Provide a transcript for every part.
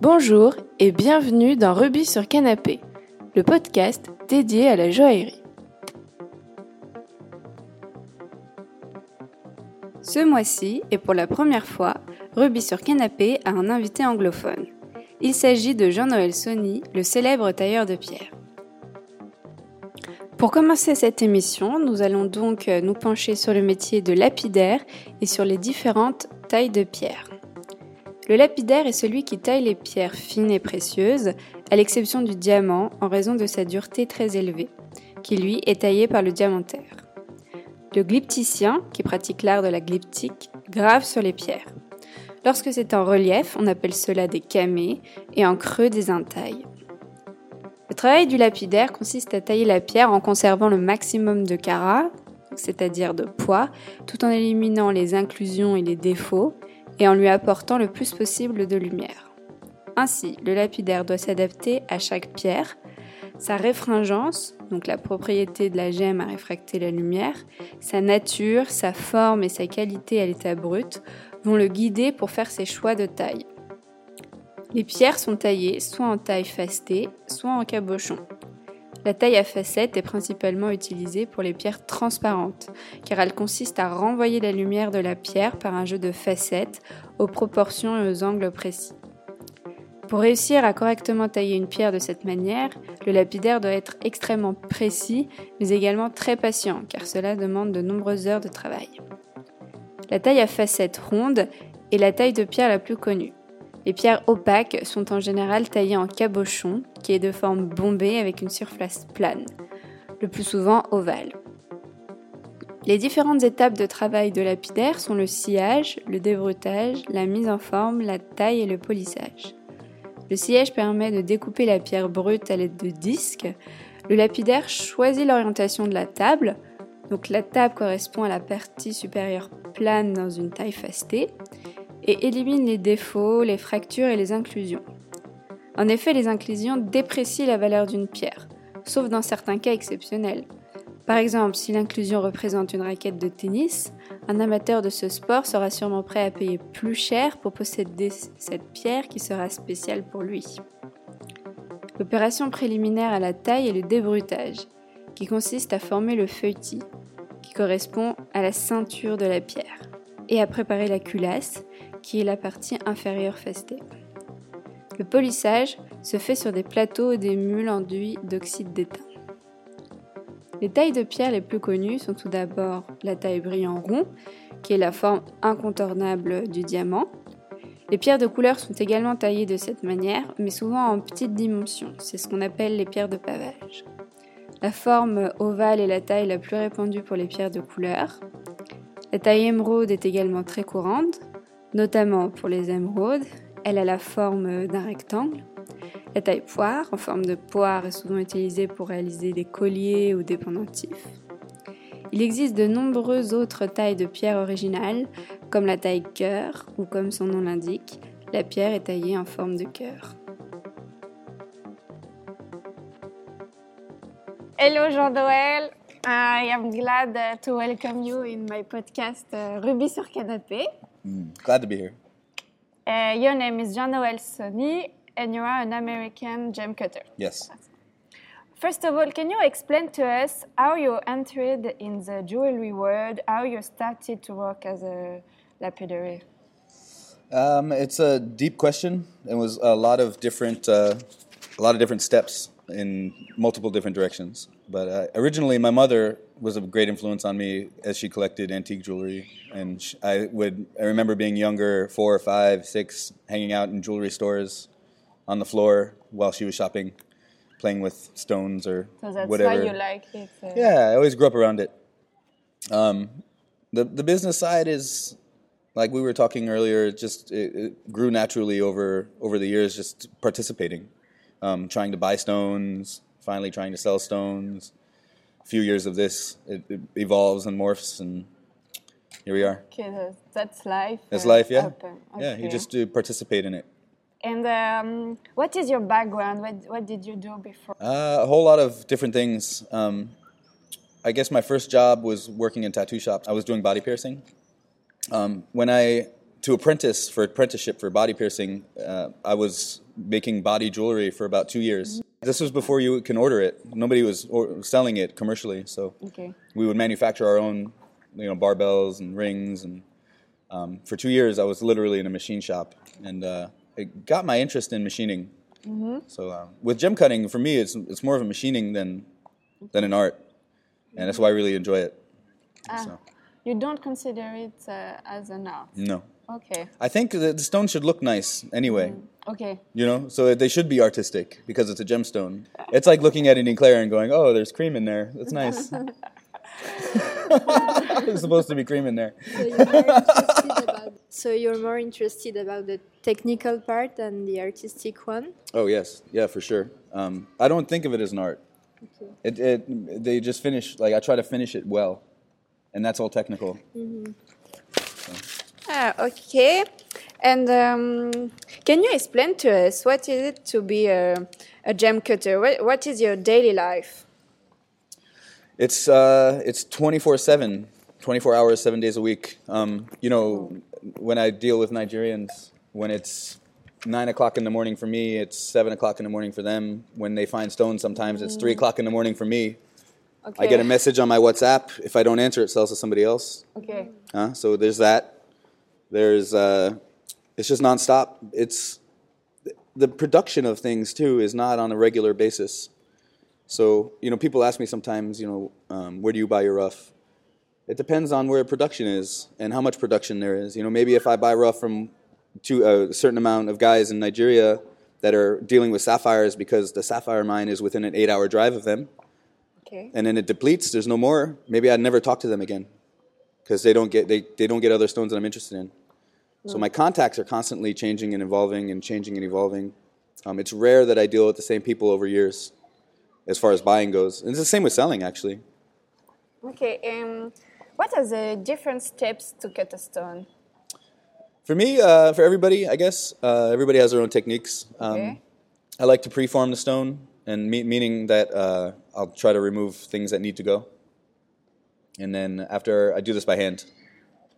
Bonjour et bienvenue dans Rubis sur Canapé, le podcast dédié à la joaillerie. Ce mois-ci, et pour la première fois, Rubis sur Canapé a un invité anglophone. Il s'agit de Jean-Noël Sony, le célèbre tailleur de pierre. Pour commencer cette émission, nous allons donc nous pencher sur le métier de lapidaire et sur les différentes tailles de pierre. Le lapidaire est celui qui taille les pierres fines et précieuses, à l'exception du diamant en raison de sa dureté très élevée, qui lui est taillé par le diamantaire. Le glypticien, qui pratique l'art de la glyptique, grave sur les pierres. Lorsque c'est en relief, on appelle cela des camées et en creux des intailles. Le travail du lapidaire consiste à tailler la pierre en conservant le maximum de carats, c'est-à-dire de poids, tout en éliminant les inclusions et les défauts, et en lui apportant le plus possible de lumière. Ainsi, le lapidaire doit s'adapter à chaque pierre, sa réfringence, donc la propriété de la gemme à réfracter la lumière, sa nature, sa forme et sa qualité à l'état brut vont le guider pour faire ses choix de taille. Les pierres sont taillées soit en taille fastée, soit en cabochon. La taille à facettes est principalement utilisée pour les pierres transparentes, car elle consiste à renvoyer la lumière de la pierre par un jeu de facettes aux proportions et aux angles précis. Pour réussir à correctement tailler une pierre de cette manière, le lapidaire doit être extrêmement précis, mais également très patient, car cela demande de nombreuses heures de travail. La taille à facettes ronde est la taille de pierre la plus connue. Les pierres opaques sont en général taillées en cabochon, qui est de forme bombée avec une surface plane, le plus souvent ovale. Les différentes étapes de travail de lapidaire sont le sciage, le débrutage, la mise en forme, la taille et le polissage. Le sillage permet de découper la pierre brute à l'aide de disques. Le lapidaire choisit l'orientation de la table. Donc la table correspond à la partie supérieure plane dans une taille fastée et élimine les défauts, les fractures et les inclusions. En effet, les inclusions déprécient la valeur d'une pierre, sauf dans certains cas exceptionnels. Par exemple, si l'inclusion représente une raquette de tennis, un amateur de ce sport sera sûrement prêt à payer plus cher pour posséder cette pierre qui sera spéciale pour lui. L'opération préliminaire à la taille est le débrutage, qui consiste à former le feuilletis, qui correspond à la ceinture de la pierre, et à préparer la culasse, qui est la partie inférieure festée. Le polissage se fait sur des plateaux ou des mules enduits d'oxyde d'étain. Les tailles de pierre les plus connues sont tout d'abord la taille brillant rond, qui est la forme incontournable du diamant. Les pierres de couleur sont également taillées de cette manière, mais souvent en petites dimensions. C'est ce qu'on appelle les pierres de pavage. La forme ovale est la taille la plus répandue pour les pierres de couleur. La taille émeraude est également très courante, notamment pour les émeraudes. Elle a la forme d'un rectangle. La taille poire, en forme de poire, est souvent utilisée pour réaliser des colliers ou des pendentifs. Il existe de nombreuses autres tailles de pierre originales, comme la taille cœur, ou comme son nom l'indique, la pierre est taillée en forme de cœur. Hello Jean-Noël, I am glad uh, to welcome you in my podcast uh, Rubis sur Canapé. Mm, glad to be here. Uh, your name is Jean-Noël Sony and you are an American gem cutter. Yes. First of all, can you explain to us how you entered in the jewelry world, how you started to work as a lapidary? Um, it's a deep question. It was a lot of different, uh, a lot of different steps in multiple different directions. But uh, originally, my mother was a great influence on me as she collected antique jewelry, and sh- I would. I remember being younger, four or five, six, hanging out in jewelry stores on the floor while she was shopping, playing with stones or So that's whatever. why you like it. uh, Yeah, I always grew up around it. Um, the the business side is like we were talking earlier. it Just it, it grew naturally over over the years. Just participating, um, trying to buy stones, finally trying to sell stones. A few years of this, it, it evolves and morphs, and here we are. Okay, that's life. That's uh, life, yeah. open. Yeah, you just do participate in it. And um, what is your background? What, what did you do before? Uh, a whole lot of different things. Um, I guess my first job was working in tattoo shops. I was doing body piercing. Um, when I to apprentice for apprenticeship for body piercing, uh, I was making body jewelry for about two years. This was before you can order it. Nobody was or- selling it commercially, so Okay. we would manufacture our own, you know, barbells and rings. And um, for two years, I was literally in a machine shop, and uh, it got my interest in machining. So uh, with gem cutting, for me, it's it's more of a machining than than an art, and that's why I really enjoy it. So, You don't consider it uh, as an art. no, Okay. I think the stone should look nice anyway. Okay. You know, so they should be artistic because it's a gemstone. It's like looking at an eclair and going, "Oh, there's cream in there. That's nice." There's supposed to be cream in there. So you're, more interested about, so you're more interested about the technical part than the artistic one. Oh yes, yeah, for sure. Um, I don't think of it as an art. Okay. It, it they just finish like I try to finish it well, and that's all technical. Ah, okay. And um, can you explain to us what is it to be a, a gem cutter? What, what is your daily life? It's uh, it's 24/7, 24 hours, seven days a week. Um, you know, when I deal with Nigerians, when it's nine o'clock in the morning for me, it's seven o'clock in the morning for them. When they find stones, sometimes it's three o'clock in the morning for me. Okay. I get a message on my WhatsApp. If I don't answer, it sells to somebody else. Okay. Huh? So there's that. There's uh, it's just nonstop. It's the production of things too is not on a regular basis. So you know, people ask me sometimes, you know, um, where do you buy your rough? It depends on where production is and how much production there is. You know, maybe if I buy rough from to a certain amount of guys in Nigeria that are dealing with sapphires because the sapphire mine is within an eight-hour drive of them, Okay. and then it depletes. There's no more. Maybe I'd never talk to them again because they don't get they, they don't get other stones that I'm interested in. So my contacts are constantly changing and evolving and changing and evolving. Um, it's rare that I deal with the same people over years, as far as buying goes. And it's the same with selling, actually. Okay. Um, what are the different steps to cut a stone? For me, uh, for everybody, I guess uh, everybody has their own techniques. Um, Okay. I like to preform the stone, and me- meaning that uh, I'll try to remove things that need to go. And then after I do this by hand.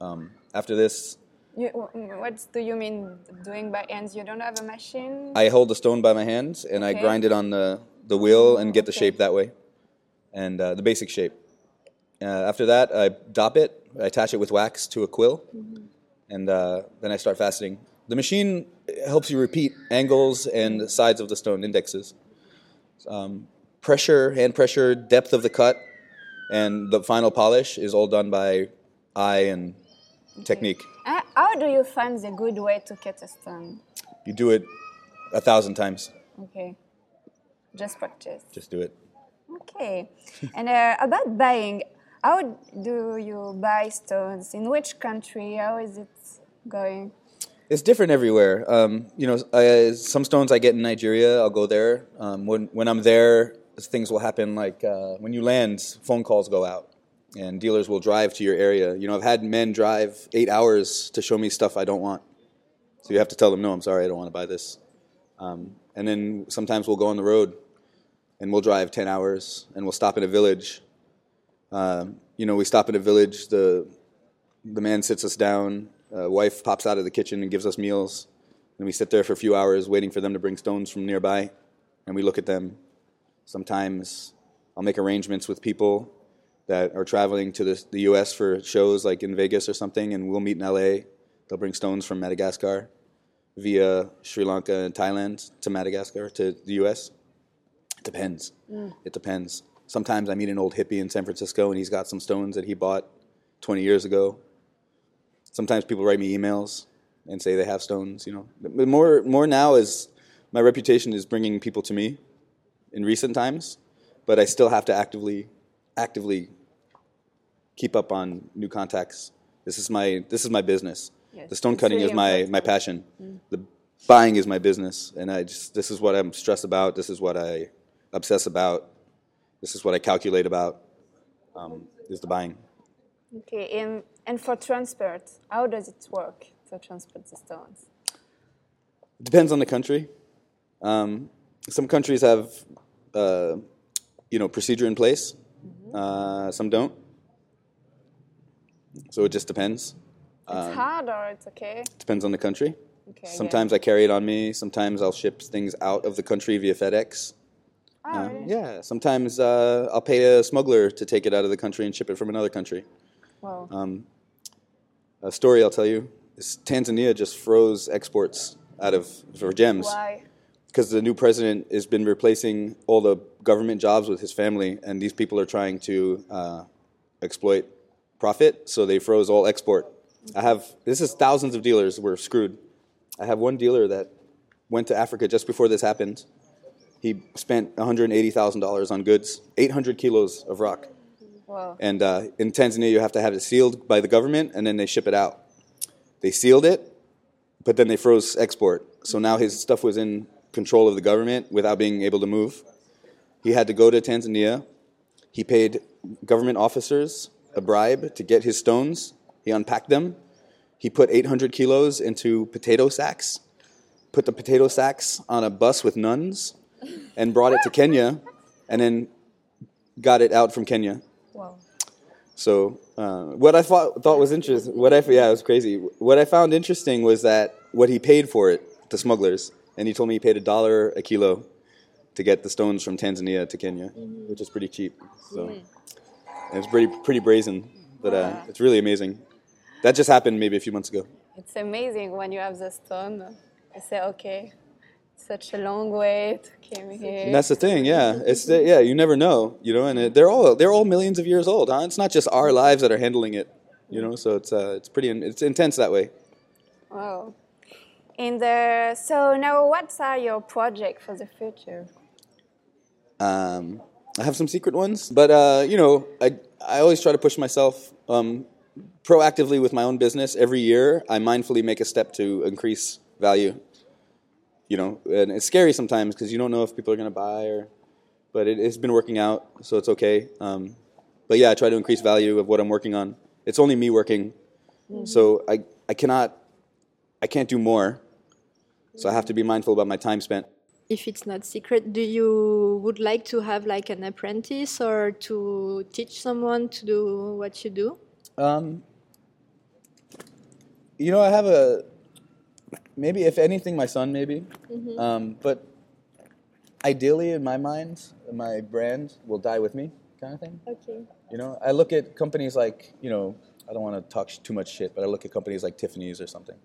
Um, after this, You, what do you mean doing by hands? You don't have a machine? I hold the stone by my hands and I grind it on the, the wheel and get the Okay. shape that way, and uh, the basic shape. Uh, after that, I dop it, I attach it with wax to a quill, and uh, then I start faceting. The machine helps you repeat angles and sides of the stone, indexes. Um, pressure, hand pressure, depth of the cut, and the final polish is all done by eye and technique. Uh, how do you find the good way to cut a stone? You do it a thousand times. Okay. Just practice. Just do it. Okay. and uh, about buying, how do you buy stones? In which country? How is it going? It's different everywhere. Um, you know, I, some stones I get in Nigeria, I'll go there. Um, when when I'm there, things will happen. Like uh, when you land, phone calls go out, and dealers will drive to your area. You know, I've had men drive eight hours to show me stuff I don't want. So you have to tell them, no, I'm sorry, I don't want to buy this. Um, and then sometimes we'll go on the road, and we'll drive ten hours, and we'll stop in a village. Um, you know, we stop in a village. The the man sits us down. Uh, wife pops out of the kitchen and gives us meals, and we sit there for a few hours waiting for them to bring stones from nearby, and we look at them. Sometimes I'll make arrangements with people that are traveling to the, the U.S. for shows, like in Vegas or something, and we'll meet in L.A. They'll bring stones from Madagascar via Sri Lanka and Thailand to Madagascar to the U.S. It depends. Mm. It depends. Sometimes I meet an old hippie in San Francisco, and he's got some stones that he bought 20 years ago. Sometimes people write me emails and say they have stones. You know, but more more now is my reputation is bringing people to me in recent times, but I still have to actively actively keep up on new contacts. This is my this is my business. Yes, the stone cutting really is my important. my passion. The buying is my business, and I just this is what I'm stressed about. This is what I obsess about. This is what I calculate about. Um, is the buying. Okay. And, and for transport, how does it work to transport the stones? It depends on the country. Um, some countries have, uh, you know, procedure in place. Uh, some don't. So it just depends. It's hard or it's okay? Depends on the country. Okay. I Sometimes I carry it on me. Sometimes I'll ship things out of the country via FedEx. Oh, Uh, really? yeah. Sometimes uh, I'll pay a smuggler to take it out of the country and ship it from another country. Wow. Um, a story I'll tell you is Tanzania just froze exports out of for gems Why? because the new president has been replacing all the government jobs with his family, and these people are trying to uh, exploit profit, so they froze all export. I have this is thousands of dealers were screwed. I have one dealer that went to Africa just before this happened. He spent $180,000 on goods, 800 kilos of rock. Wow. And uh, in Tanzania, you have to have it sealed by the government, and then they ship it out. They sealed it, but then they froze export. So now his stuff was in control of the government without being able to move. He had to go to Tanzania. He paid government officers a bribe to get his stones. He unpacked them. He put 800 kilos into potato sacks, put the potato sacks on a bus with nuns, and brought it to Kenya, and then got it out from Kenya. Wow. So uh, what I thought thought was interesting, what I yeah, it was crazy. What I found interesting was that what he paid for it to smugglers, and he told me he paid a dollar a kilo to get the stones from Tanzania to Kenya, which is pretty cheap. So and it's pretty pretty brazen, but uh, it's really amazing. That just happened maybe a few months ago. It's amazing when you have the stone. I say, okay, such a long way to came here. And that's the thing, yeah. It's the, yeah, you never know, you know, and it, they're all they're all millions of years old. Huh? It's not just our lives that are handling it, you know. So it's uh, it's pretty in- it's intense that way. Wow. And uh, so now, what are your projects for the future? Um, I have some secret ones, but uh, you know, I I always try to push myself um, proactively with my own business. Every year, I mindfully make a step to increase value. You know, and it's scary sometimes because you don't know if people are going to buy or, but it, it's been working out, so it's okay. Um, but yeah, I try to increase value of what I'm working on. It's only me working, so I I cannot, I can't do more. So I have to be mindful about my time spent. If it's not secret, do you would like to have like an apprentice or to teach someone to do what you do? Um, you know, I have a maybe if anything, my son maybe. Um, but ideally, in my mind, my brand will die with me, kind of thing. Okay. You know, I look at companies like you know, I don't want to talk sh- too much shit, but I look at companies like Tiffany's or something.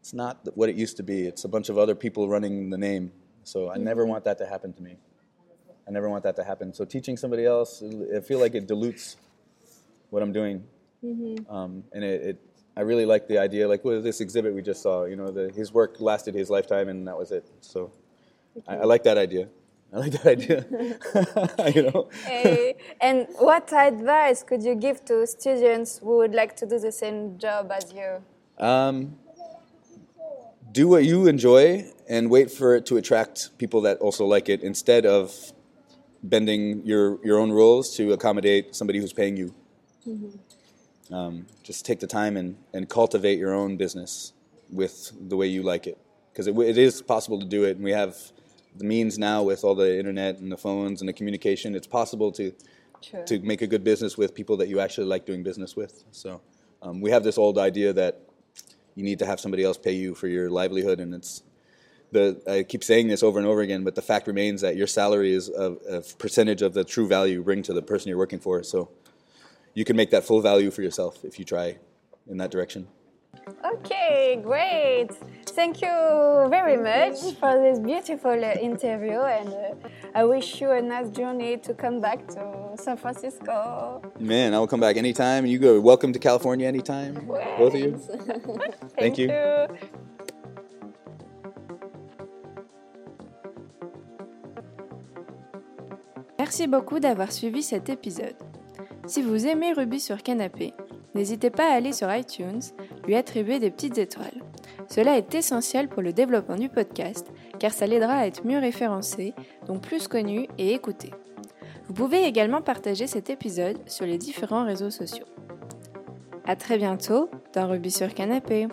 It's not what it used to be. It's a bunch of other people running the name. So I never want that to happen to me. I never want that to happen. So teaching somebody else, I feel like it dilutes what I'm doing. Um, and it, it, I really like the idea, like with this exhibit we just saw. You know, the, his work lasted his lifetime, and that was it. So I, I like that idea. I like that idea. you know. Eh, and what advice could you give to students who would like to do the same job as you? Um, do what you enjoy and wait for it to attract people that also like it instead of bending your, your own rules to accommodate somebody who's paying you. Um, just take the time and, and cultivate your own business with the way you like it. Because it, it is possible to do it, and we have the means now with all the internet and the phones and the communication. It's possible to to make a good business with people that you actually like doing business with. So um, we have this old idea that you need to have somebody else pay you for your livelihood, and it's the I keep saying this over and over again, but the fact remains that your salary is a, a percentage of the true value you bring to the person you're working for. So you can make that full value for yourself if you try in that direction. Okay, great. Thank you very much for this beautiful uh, interview, and uh, I wish you a nice journey to come back to San Francisco. Man, I will come back anytime. You go. Welcome to California anytime, both of you. Thank you. Merci beaucoup d'avoir suivi cet épisode. Si vous aimez Ruby sur Canapé, n'hésitez pas à aller sur iTunes, lui attribuer des petites étoiles. Cela est essentiel pour le développement du podcast, car ça l'aidera à être mieux référencé, donc plus connu et écouté. Vous pouvez également partager cet épisode sur les différents réseaux sociaux. À très bientôt dans Ruby sur Canapé.